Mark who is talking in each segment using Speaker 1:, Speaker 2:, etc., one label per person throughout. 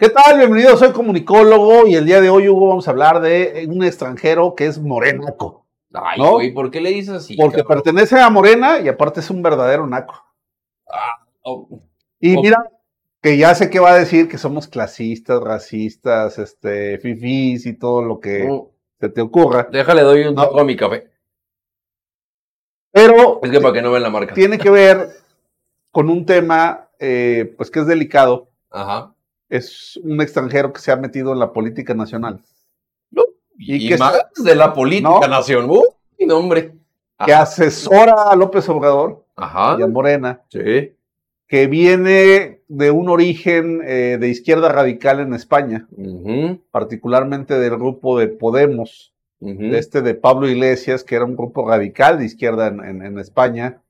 Speaker 1: ¿Qué tal? Bienvenido, soy comunicólogo y el día de hoy, Hugo, vamos a hablar de un extranjero que es morenaco.
Speaker 2: Ay,
Speaker 1: ¿No?
Speaker 2: güey, ¿por qué le dices así?
Speaker 1: Porque
Speaker 2: cabrón?
Speaker 1: pertenece a Morena y aparte es un verdadero naco.
Speaker 2: Oh,
Speaker 1: Y mira, que ya sé que va a decir que somos clasistas, racistas, este, fifís y todo lo que
Speaker 2: oh,
Speaker 1: se te ocurra.
Speaker 2: Déjale, doy un
Speaker 1: No.
Speaker 2: trago a mi café.
Speaker 1: Pero
Speaker 2: Es que para que no vean la marca.
Speaker 1: tiene que ver con un tema, eh, pues que es delicado.
Speaker 2: Ajá.
Speaker 1: Es un extranjero que se ha metido en la política nacional.
Speaker 2: Y,
Speaker 1: Y que
Speaker 2: más de la política
Speaker 1: ¿No?
Speaker 2: nación. Uh, mi nombre.
Speaker 1: que asesora a López Obrador
Speaker 2: Ajá.
Speaker 1: y a Morena,
Speaker 2: Sí.
Speaker 1: que viene de un origen eh, de izquierda radical en España, particularmente del grupo de Podemos, de este de Pablo Iglesias, que era un grupo radical de izquierda en, en- en España,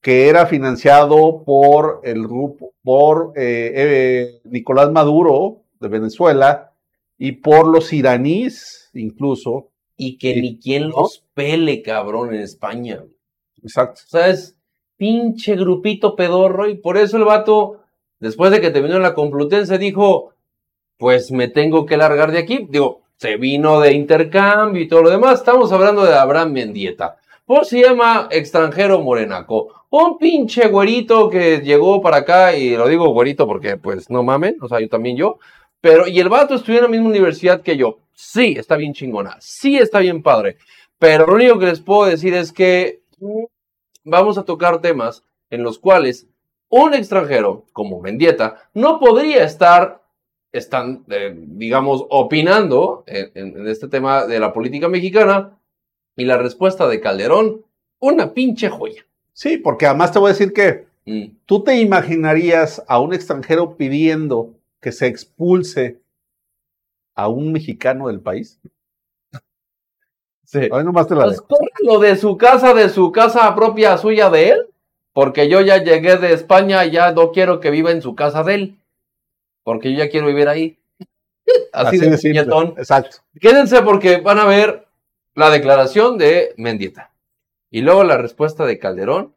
Speaker 1: que era financiado por el grupo, por eh, eh, Nicolás Maduro de Venezuela y por los iraníes incluso.
Speaker 2: Y que ni quien
Speaker 1: ¿No?
Speaker 2: los pele, cabrón, en España.
Speaker 1: Exacto.
Speaker 2: O sea, es pinche grupito pedorro. Y por eso el vato, después de que terminó la Complutense, dijo: Pues me tengo que largar de aquí. Digo, se vino de intercambio y todo lo demás. Estamos hablando de Abraham Mendieta. Pues se llama extranjero morenaco. Un pinche güerito que llegó para acá, y lo digo güerito porque, pues, no mamen, o sea, yo también yo. Pero, y el vato estudió en la misma universidad que yo. Sí, está bien chingona. Sí, está bien padre. Pero lo único que les puedo decir es que mm, vamos a tocar temas en los cuales un extranjero como Mendieta no podría estar, están, eh, digamos, opinando en este tema de la política mexicana. Y la respuesta de Calderón, una pinche joya.
Speaker 1: Sí, porque además te voy a decir que
Speaker 2: Mm.
Speaker 1: ¿Tú te imaginarías a un extranjero pidiendo que se expulse a un mexicano del país?
Speaker 2: Sí.
Speaker 1: Ahí nomás te la
Speaker 2: Pues córrelo de su casa, de su casa propia suya de él, porque yo ya llegué de España y ya no quiero que viva en su casa de él, porque yo ya quiero vivir ahí. Así, de,
Speaker 1: simple.
Speaker 2: puñetón.
Speaker 1: Exacto.
Speaker 2: Quédense porque van a ver la declaración de Mendieta. Y luego la respuesta de Calderón.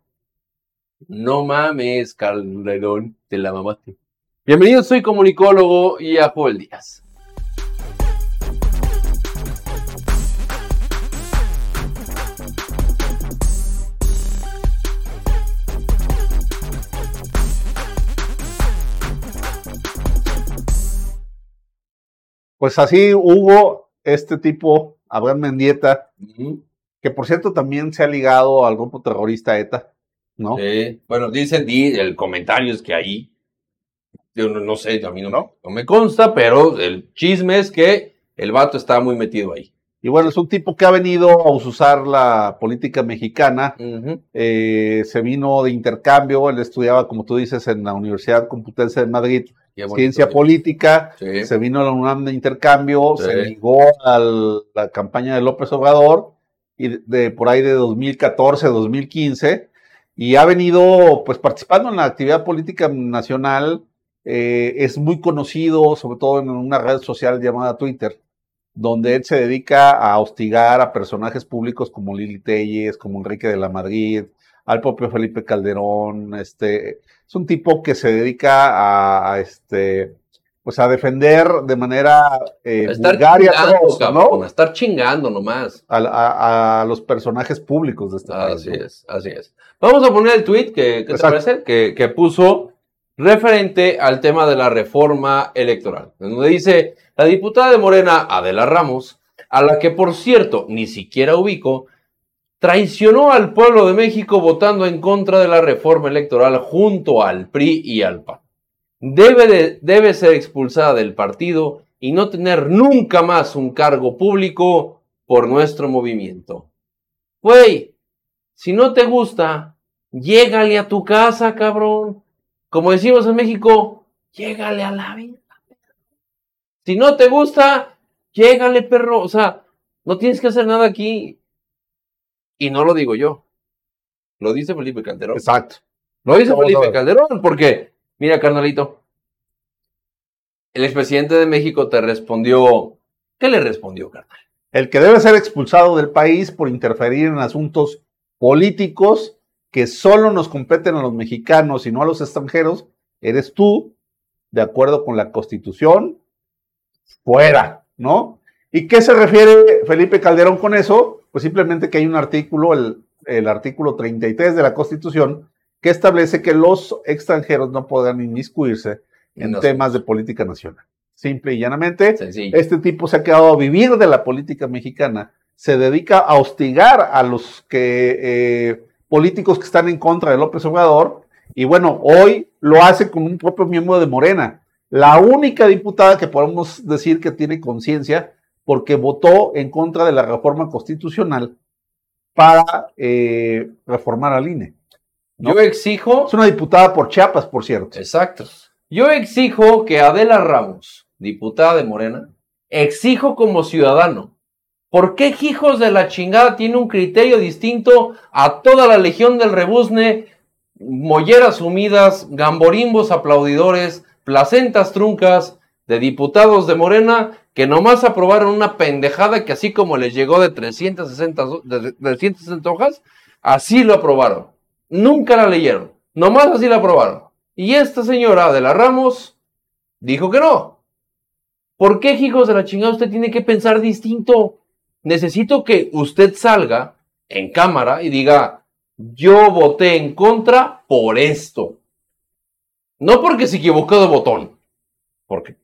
Speaker 2: No mames, Calderón, te la mamaste. Bienvenido, soy comunicólogo y a Joel Díaz.
Speaker 1: Pues así hubo este tipo, Abraham Mendieta, que por cierto también se ha ligado al grupo terrorista ETA, ¿no?
Speaker 2: Sí. Bueno, dicen, di, el comentario es que ahí, yo no, no sé, a mí no, no me consta, pero el chisme es que el vato está muy metido ahí.
Speaker 1: Y bueno, es un tipo que ha venido a usar la política mexicana, eh, se vino de intercambio, él estudiaba, como tú dices, en la Universidad Complutense de Madrid, Ciencia política,
Speaker 2: Sí.
Speaker 1: se vino a la UNAM de intercambio,
Speaker 2: Sí.
Speaker 1: se ligó a la campaña de López Obrador y de, de por ahí de 2014, 2015 y ha venido pues participando en la actividad política nacional. eh, es muy conocido, sobre todo en una red social llamada Twitter, donde él se dedica a hostigar a personajes públicos como Lili Telles, como Enrique de la Madrid, al propio Felipe Calderón, este, es un tipo que se dedica a, a, este, pues a defender de manera eh,
Speaker 2: A estar
Speaker 1: vulgar y atroz,
Speaker 2: cabrón,
Speaker 1: ¿no?
Speaker 2: a estar chingando nomás.
Speaker 1: A, a- a los personajes públicos de este país.
Speaker 2: Así es, así es. Vamos a poner el tweet que, ¿qué te
Speaker 1: Exacto.
Speaker 2: parece? Que, que puso referente al tema de la reforma electoral. Donde dice, la diputada de Morena, Adela Ramos, a la que por cierto ni siquiera ubico, traicionó al pueblo de México votando en contra de la reforma electoral junto al PRI y al PAN. Debe, de- debe ser expulsada del partido y no tener nunca más un cargo público por nuestro movimiento. Güey, si no te gusta, llégale a tu casa, cabrón. Como decimos en México, llégale a la vida. Si no te gusta, llégale, perro. O sea, no tienes que hacer nada aquí. Y no lo digo yo. Lo dice Felipe Calderón.
Speaker 1: Exacto.
Speaker 2: Lo dice
Speaker 1: Vamos
Speaker 2: Felipe. Calderón, porque, mira, carnalito, el expresidente de México te respondió. ¿Qué le respondió, carnal?
Speaker 1: El que debe ser expulsado del país por interferir en asuntos políticos que solo nos competen a los mexicanos y no a los extranjeros, eres tú, de acuerdo con la Constitución, fuera, ¿no? ¿Y qué se refiere Felipe Calderón con eso? Pues simplemente que hay un artículo, el, el artículo 33 de la Constitución, que establece que los extranjeros no podrán inmiscuirse en
Speaker 2: No,
Speaker 1: temas de política nacional. Simple y llanamente,
Speaker 2: Sencillo.
Speaker 1: este tipo se ha quedado a vivir de la política mexicana, se dedica a hostigar a los que eh, políticos que están en contra de López Obrador, y bueno, hoy lo hace con un propio miembro de Morena, la única diputada que podemos decir que tiene conciencia porque votó en contra de la reforma constitucional para eh, reformar al INE. ¿no?
Speaker 2: Yo exijo
Speaker 1: Es una diputada por Chiapas, por cierto.
Speaker 2: Exacto. Yo exijo que Adela Ramos, diputada de Morena, exijo como ciudadano. ¿Por qué hijos de la chingada tiene un criterio distinto a toda la legión del rebuzne? Molleras sumidas, gamborimbos aplaudidores, placentas truncas de diputados de Morena que nomás aprobaron una pendejada que así como les llegó de 360, ho- de 360 hojas, así lo aprobaron. Nunca la leyeron. Nomás así la aprobaron. Y esta señora de la Ramos dijo que no. ¿Por qué, hijos de la chingada, usted tiene que pensar distinto? Necesito que usted salga en cámara y diga, yo voté en contra por esto. No porque se equivocó de botón, porque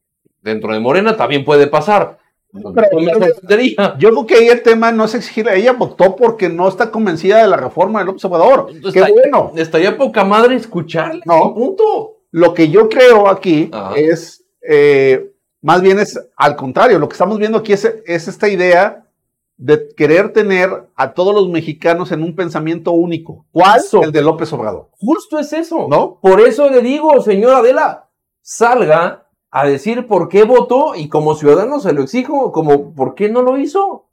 Speaker 2: dentro de Morena también puede pasar. No sorprendería.
Speaker 1: Yo creo que ahí el tema no es exigirle, ella votó porque no está convencida de la reforma del observador. Qué
Speaker 2: Está-
Speaker 1: bueno.
Speaker 2: Estaría poca madre escucharle.
Speaker 1: No.
Speaker 2: Punto.
Speaker 1: Lo que yo creo aquí
Speaker 2: Ajá.
Speaker 1: es, eh, más bien es al contrario, lo que estamos viendo aquí es, es esta idea de querer tener a todos los mexicanos en un pensamiento único. ¿Cuál?
Speaker 2: Eso.
Speaker 1: El de López Obrador.
Speaker 2: Justo es eso.
Speaker 1: ¿No?
Speaker 2: Por eso le digo, señora Adela, salga a decir por qué votó y como ciudadano se lo exijo, como por qué no lo hizo.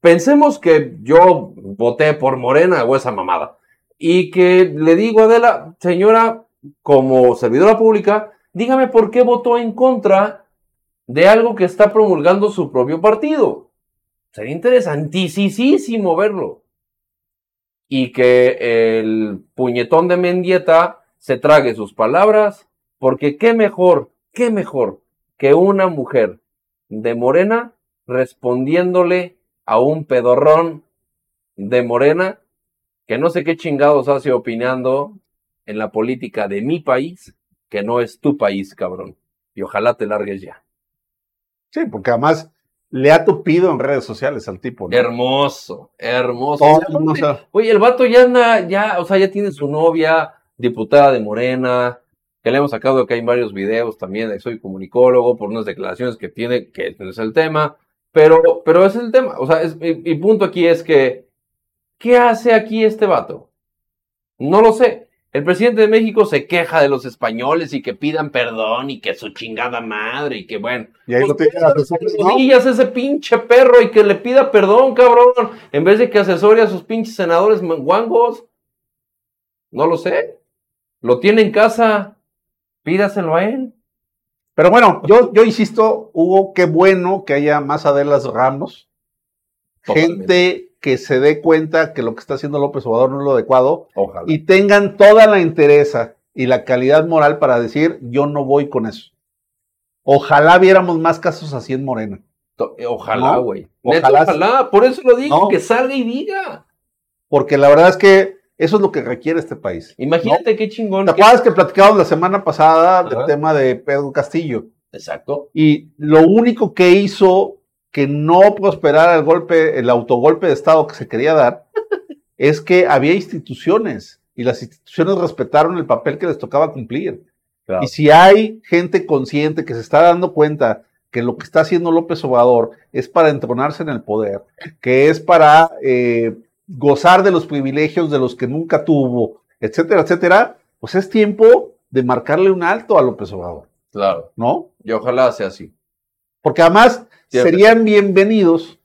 Speaker 2: Pensemos que yo voté por Morena o esa mamada y que le digo a Adela, señora, como servidora pública, dígame por qué votó en contra de algo que está promulgando su propio partido. Sería interesantísimo verlo. Y que el puñetón de Mendieta se trague sus palabras, porque qué mejor, qué mejor que una mujer de Morena respondiéndole a un pedorrón de Morena que no sé qué chingados hace opinando en la política de mi país, que no es tu país, cabrón. Y ojalá te largues ya.
Speaker 1: Sí, porque además le ha tupido en redes sociales al tipo. ¿no?
Speaker 2: Hermoso, hermoso.
Speaker 1: Todo
Speaker 2: O sea,
Speaker 1: el mundo
Speaker 2: aparte,
Speaker 1: sabe.
Speaker 2: Oye, el vato ya anda, ya, o sea, ya tiene su novia, diputada de Morena, que le hemos sacado que hay varios videos también de soy comunicólogo por unas declaraciones que tiene, que no es el tema, pero, pero ese es el tema. O sea, es, mi, mi punto aquí es que, ¿qué hace aquí este vato? No lo sé. El presidente de México se queja de los españoles y que pidan perdón y que su chingada madre y que bueno.
Speaker 1: Y ahí
Speaker 2: Pues,
Speaker 1: tiene asesores, ¿no?
Speaker 2: ese pinche perro y que le pida perdón, cabrón, en vez de que asesore a sus pinches senadores manguangos. No lo sé. Lo tiene en casa, pídaselo a él.
Speaker 1: Pero bueno, yo, yo insisto, Hugo, qué bueno que haya más Adelas Ramos, gente que se dé cuenta que lo que está haciendo López Obrador no es lo adecuado
Speaker 2: Ojalá.
Speaker 1: y tengan toda la interesa y la calidad moral para decir yo no voy con eso. Ojalá viéramos más casos así en Morena.
Speaker 2: To- Ojalá,
Speaker 1: No,
Speaker 2: güey.
Speaker 1: ojalá.
Speaker 2: Ojalá. Por eso lo digo,
Speaker 1: No.
Speaker 2: que salga y diga.
Speaker 1: Porque la verdad es que eso es lo que requiere este país.
Speaker 2: Imagínate qué chingón.
Speaker 1: ¿Te
Speaker 2: que-
Speaker 1: acuerdas que platicábamos la semana pasada del
Speaker 2: Ajá.
Speaker 1: tema de Pedro Castillo?
Speaker 2: Exacto.
Speaker 1: Y lo único que hizo que no prosperara el golpe, el autogolpe de Estado que se quería dar, es que había instituciones y las instituciones respetaron el papel que les tocaba cumplir.
Speaker 2: Claro.
Speaker 1: Y si hay gente consciente que se está dando cuenta que lo que está haciendo López Obrador es para entronarse en el poder, que es para eh, gozar de los privilegios de los que nunca tuvo, etcétera, etcétera, pues es tiempo de marcarle un alto a López Obrador,
Speaker 2: Claro.
Speaker 1: ¿no?
Speaker 2: Y ojalá sea así.
Speaker 1: Porque además
Speaker 2: Siempre.
Speaker 1: serían bienvenidos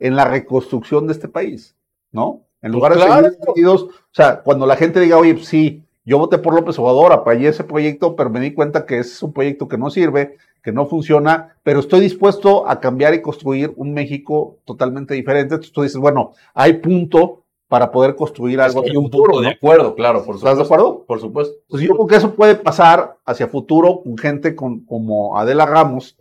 Speaker 1: en la reconstrucción de este país, ¿no? En
Speaker 2: Pues
Speaker 1: lugar de ser bienvenidos, o sea, cuando la gente diga, oye, pues sí, yo voté por López Obrador, apoyé ese proyecto, pero me di cuenta que es un proyecto que no sirve, que no funciona, pero estoy dispuesto a cambiar y construir un México totalmente diferente. Entonces tú dices, bueno, hay punto para poder construir algo.
Speaker 2: Hay un punto de acuerdo, claro, por
Speaker 1: ¿Estás de acuerdo?
Speaker 2: Por supuesto.
Speaker 1: Pues yo creo que eso puede pasar hacia futuro con gente con, como Adela Ramos,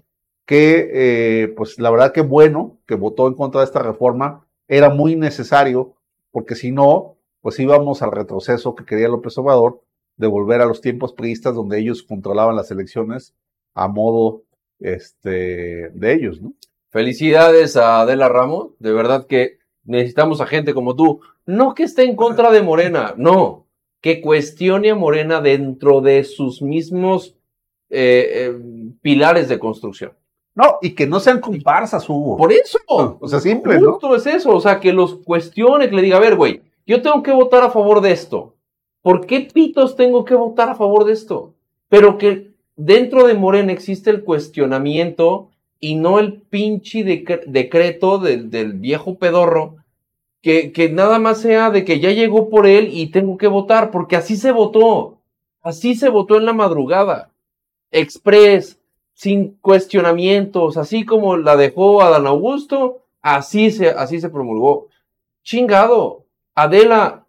Speaker 1: que eh, pues la verdad que bueno que votó en contra de esta reforma, era muy necesario, porque si no, pues íbamos al retroceso que quería López Obrador, de volver a los tiempos priistas donde ellos controlaban las elecciones a modo este, de ellos, ¿no?
Speaker 2: Felicidades a Adela Ramos, de verdad que necesitamos a gente como tú, no que esté en contra de Morena, no, que cuestione a Morena dentro de sus mismos eh, eh, pilares de construcción.
Speaker 1: No, y que no sean comparsas, Hugo.
Speaker 2: Por eso.
Speaker 1: O sea, simple, ¿no?
Speaker 2: Justo es eso, o sea, que los cuestione, que le diga, a ver, güey, yo tengo que votar a favor de esto. ¿Por qué pitos tengo que votar a favor de esto? Pero que dentro de Morena existe el cuestionamiento y no el pinche decreto del viejo pedorro que, nada más sea de que ya llegó por él y tengo que votar, porque así se votó. Así se votó en la madrugada. Express, sin cuestionamientos, así como la dejó Adán Augusto, así se, así se promulgó. Chingado, Adela,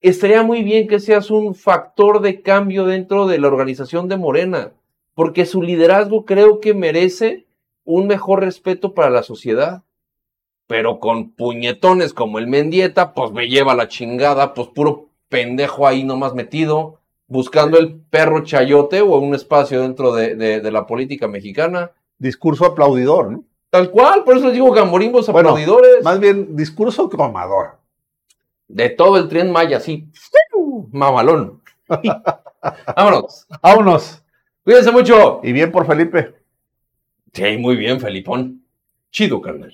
Speaker 2: estaría muy bien que seas un factor de cambio dentro de la organización de Morena, porque su liderazgo creo que merece un mejor respeto para la sociedad. Pero con puñetones como el Mendieta, pues me lleva la chingada, pues puro pendejo ahí nomás metido buscando el perro chayote o un espacio dentro de, la política mexicana.
Speaker 1: Discurso aplaudidor, ¿no?
Speaker 2: Tal cual, por eso les digo gamborimbos aplaudidores.
Speaker 1: Más bien, discurso cromador.
Speaker 2: De todo el tren Maya, sí. Mamalón. Vámonos.
Speaker 1: Vámonos.
Speaker 2: Cuídense mucho.
Speaker 1: Y bien por Felipe.
Speaker 2: Sí, muy bien, Felipón. Chido, carnal.